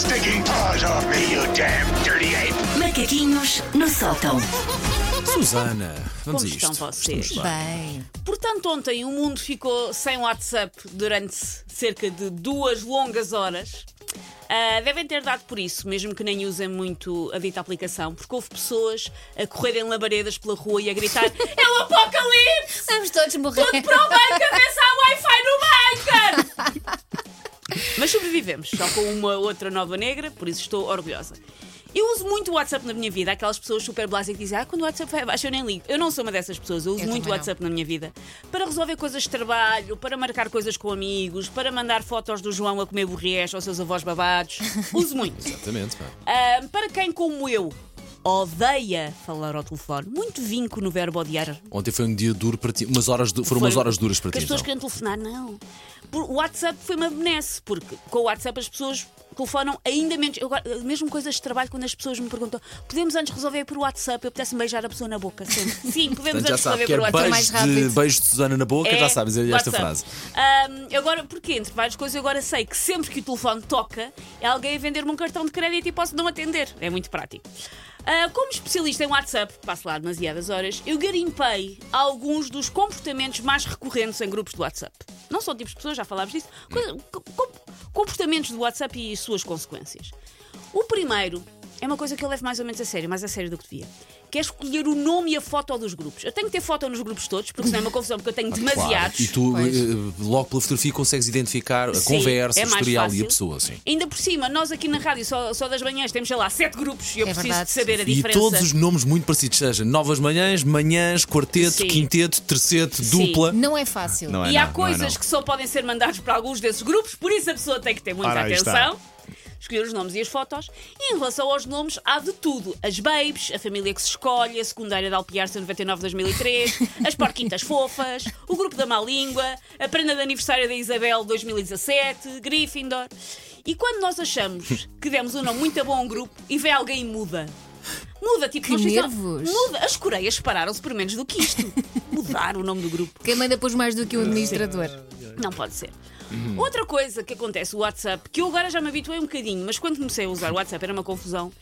stinking paws off me, you damn dirty ape! Macaquinhos no sótão. Susana, vamos Como a estão isto. vocês? Estamos bem. Bem, Portanto, ontem o mundo ficou sem WhatsApp durante cerca de duas longas horas. Ah, devem ter dado por isso, mesmo que nem usem muito a dita aplicação, porque houve pessoas a correrem labaredas pela rua e a gritar: É o apocalipse! vamos todos morrer. Tudo para o bunker, vê se há Wi-Fi no bunker! Mas sobrevivemos, só com uma outra nova negra, por isso estou orgulhosa. Eu uso muito o WhatsApp na minha vida, aquelas pessoas super básicas que dizem ah, quando o WhatsApp vai abaixo eu nem ligo. Eu não sou uma dessas pessoas, eu uso Eu muito o também não. WhatsApp na minha vida para resolver coisas de trabalho, para marcar coisas com amigos, para mandar fotos do João a comer borriés aos seus avós babados. Uso muito. Exatamente, pá. Ah, para quem, como eu, odeia falar ao telefone, muito vinco no verbo odiar. Ontem foi um dia duro para ti. Umas horas du- foram umas horas duras para que ti. As pessoas então. querem telefonar, não. Por- O WhatsApp foi uma benesse, porque com o WhatsApp as pessoas telefonam ainda menos. Eu, mesmo coisas de trabalho, quando as pessoas me perguntam, podemos antes resolver por WhatsApp? Eu apetece beijar a pessoa na boca sempre. Sim, podemos antes resolver quer por WhatsApp. mais beijo de, rápido. beijo de Susana na boca, já sabes esta WhatsApp. frase. Ahm, agora, porque entre várias coisas, eu agora sei que sempre que o telefone toca, é alguém a vender-me um cartão de crédito e posso não atender. É muito prático. Ah, como especialista em WhatsApp, passo lá demasiadas horas, eu garimpei alguns dos comportamentos mais recorrentes em grupos de WhatsApp. Não são tipos de pessoas, já falámos disso. Co- co- com- comportamentos do WhatsApp e as suas consequências. O primeiro é uma coisa que eu levo mais ou menos a sério, mais a sério do que devia. Que é escolher o nome e a foto dos grupos. Eu tenho que ter foto nos grupos todos, porque senão é uma confusão, porque eu tenho demasiados. E tu, Pois. eh, logo pela fotografia, consegues identificar a Sim, conversa, é o historial e a pessoa. Sim. Ainda por cima, nós aqui na rádio, só, só das manhãs, temos, sei lá, sete grupos e eu É preciso verdade. de saber a E diferença. todos os nomes muito parecidos, seja novas manhãs, manhãs, quarteto, Sim. quinteto, terceto, Sim. dupla. Não é fácil. Não é E há não, não é coisas que só podem ser mandadas para alguns desses grupos, por isso a pessoa tem que ter muita Ora, aí está. atenção. Escolher os nomes e as fotos. E em relação aos nomes, há de tudo. As babes, a família que se escolhe, a secundária da Alpiarça 99-2003, as porquitas fofas, o grupo da má língua, a prenda de aniversário da Isabel 2017, Gryffindor. E quando nós achamos que demos um nome muito bom a um grupo e vem alguém e muda. Muda, tipo, Que nervos. Muda. As Coreias pararam-se por menos do que isto. Mudar o nome do grupo. Quem manda depois mais do que o administrador? Não pode ser. Outra coisa que acontece no WhatsApp, que eu agora já me habituei um bocadinho, mas quando comecei a usar o WhatsApp era uma confusão,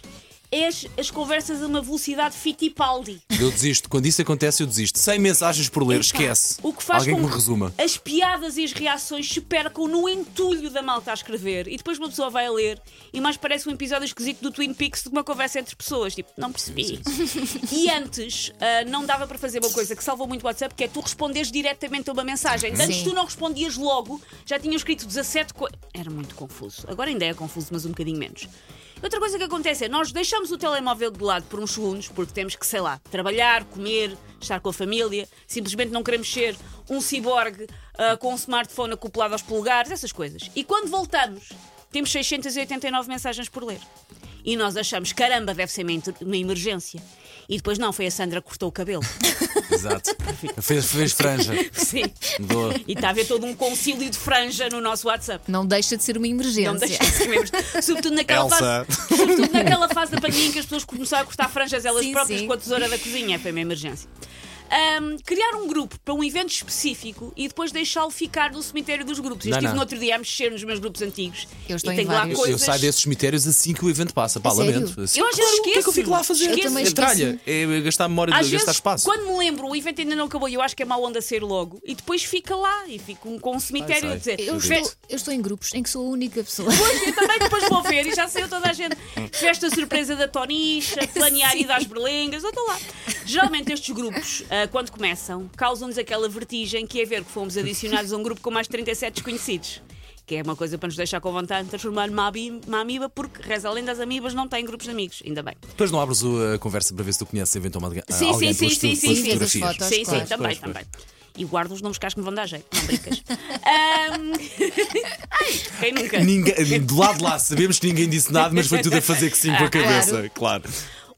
é as, as conversas a uma velocidade Fittipaldi. Eu desisto. Quando isso acontece, eu desisto. 100 mensagens por ler, Epá, esquece. O que faz Alguém com que me resuma. as piadas e as reações se percam no entulho da malta a escrever e depois uma pessoa vai a ler e mais parece um episódio esquisito do Twin Peaks de uma conversa entre pessoas. Tipo, não percebi. e antes ah, não dava para fazer uma coisa que salvou muito o WhatsApp, que é tu responderes diretamente a uma mensagem. Antes Sim. tu não respondias logo, já tinham escrito 17 coisas. Era muito confuso. Agora ainda é confuso, mas um bocadinho menos. Outra coisa que acontece é nós deixamos o telemóvel de lado por uns segundos porque temos que, sei lá, trabalhar, comer, estar com a família, simplesmente não queremos ser um ciborgue ah, com um smartphone acoplado aos polegares, essas coisas. E quando voltamos, temos 689 mensagens por ler. E nós achamos, caramba, deve ser uma, uma emergência. E depois não, foi a Sandra que cortou o cabelo. Exato. Fez, fez franja. Sim. Mudou. E está a haver todo um concílio de franja no nosso WhatsApp. Não deixa de ser uma emergência. Não deixa de ser mesmo. Sobretudo naquela, Elsa. fase, sobretudo naquela fase da pandemia em que as pessoas começaram a cortar franjas elas Sim, próprias sim. com a tesoura da cozinha. Foi uma emergência. Ahm, criar um grupo para um evento específico e depois deixá-lo ficar no cemitério dos grupos. Eu Não, estive não. no outro dia a mexer nos meus grupos antigos Eu estou e em tenho lá vários. Eu coisas. saio desses cemitérios assim que o evento passa. Pá, A sério? lamento. Assim, Eu às vezes claro, O que é que eu fico lá a fazer? Eu também É tralha. É gastar memória, Às de vezes, gastar espaço. quando me lembro, o evento ainda não acabou e eu acho que é mau onda ser logo. E depois fica lá e fico com um cemitério Ai, a dizer. Eu "Festa- estou, eu estou em grupos em que sou a única pessoa. Pois, eu também depois vou ver e já saiu toda a gente. Festa surpresa da Tonicha, planear e das berlengas, eu estou lá. Geralmente estes grupos, ah, quando começam, causam-nos aquela vertigem que é ver que fomos adicionados a um grupo com mais de 37 desconhecidos. Que é uma coisa para nos deixar com vontade de transformar numa amiba, porque reza além das amibas não têm grupos de amigos, ainda bem. Depois não abres a conversa para ver se tu conheces eventualmente Sim, alguém sim, sim, sim, sim, sim. As fotos. sim, claro. sim, também, Pois, pois. também. E guardo os nomes que acho que me vão dar jeito, não brincas. Ahm, Ai, quem nunca? Ninguém, do lado de lá sabemos que ninguém disse nada, mas foi tudo a fazer que sim com a cabeça, claro.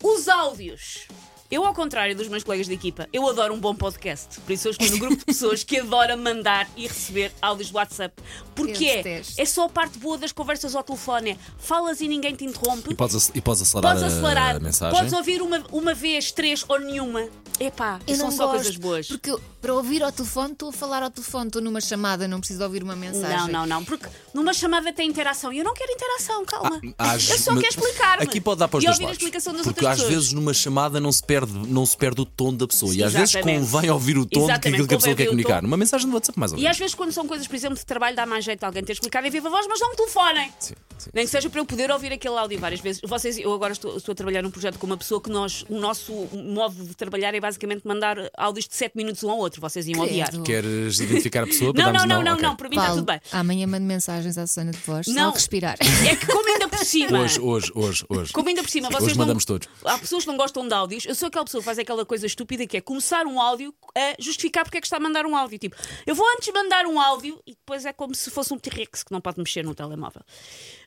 Os áudios Eu, ao contrário dos meus colegas de equipa, eu adoro um bom podcast. Por isso eu estou no grupo de pessoas que adora mandar e receber áudios do WhatsApp. Porque é, é só a parte boa das conversas ao telefone. É, falas e ninguém te interrompe. E podes, e podes acelerar, Podes acelerar, a mensagem. podes ouvir uma, uma vez, três ou nenhuma. Epá, Eu são não só gosto, coisas boas. Porque para ouvir ao telefone, estou a falar ao telefone, estou numa chamada, não preciso ouvir uma mensagem. Não, não, não, porque numa chamada tem interação e eu não quero interação, calma. Às- eu só quero explicar-me. Aqui pode dar para os e dois ouvir a lados. explicação das Porque outras às pessoas. vezes numa chamada não se perde, não se perde o tom da pessoa. E às vezes Exatamente. convém ouvir o tom Exatamente, daquilo que a pessoa quer comunicar. Numa mensagem no WhatsApp, mais ou E menos. às vezes, quando são coisas, por exemplo, de trabalho, dá mais jeito de alguém ter explicado em viva voz, mas não me telefonem. Sim, sim. Nem que seja para eu poder ouvir aquele áudio várias vezes. Vocês, eu agora estou, estou a trabalhar num projeto com uma pessoa que nós, o nosso modo de trabalhar é basicamente mandar áudios de 7 minutos um ao outro. Vocês iam Credo. odiar. Queres identificar a pessoa para Não, não, não, não, Ok. não, para mim está Paulo, tudo bem. amanhã mando mensagens à Susana de voz, só Não. a respirar. É que, como ainda cima. Hoje, hoje, hoje, hoje. Como ainda por cima, vocês Hoje não... mandamos todos. Há pessoas que não gostam de áudios. Eu sou aquela pessoa que faz aquela coisa estúpida que é começar um áudio a justificar porque é que está a mandar um áudio. Tipo, eu vou antes mandar um áudio e depois é como se fosse um T-Rex que não pode mexer no telemóvel.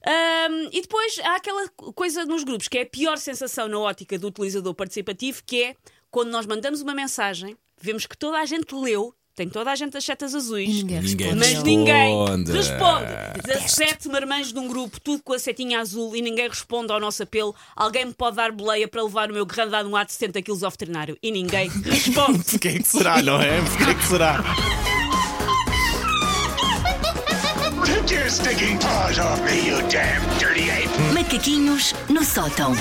Ahm, e depois há aquela coisa nos grupos que é a pior sensação na ótica do utilizador participativo, que é quando nós mandamos uma mensagem, vemos que toda a gente leu, tem toda a gente as setas azuis. Ninguém respondeu. Mas responde. ninguém responde. 17 marmães de um grupo, tudo com a setinha azul e ninguém responde ao nosso apelo. Alguém me pode dar boleia para levar o meu grandado um ar de 70 quilos ao veterinário e ninguém responde. Porquê é que será, não é? Porquê é que será? Take your stinking paws off me, you damn dirty ape! Macaquinhos no sótão.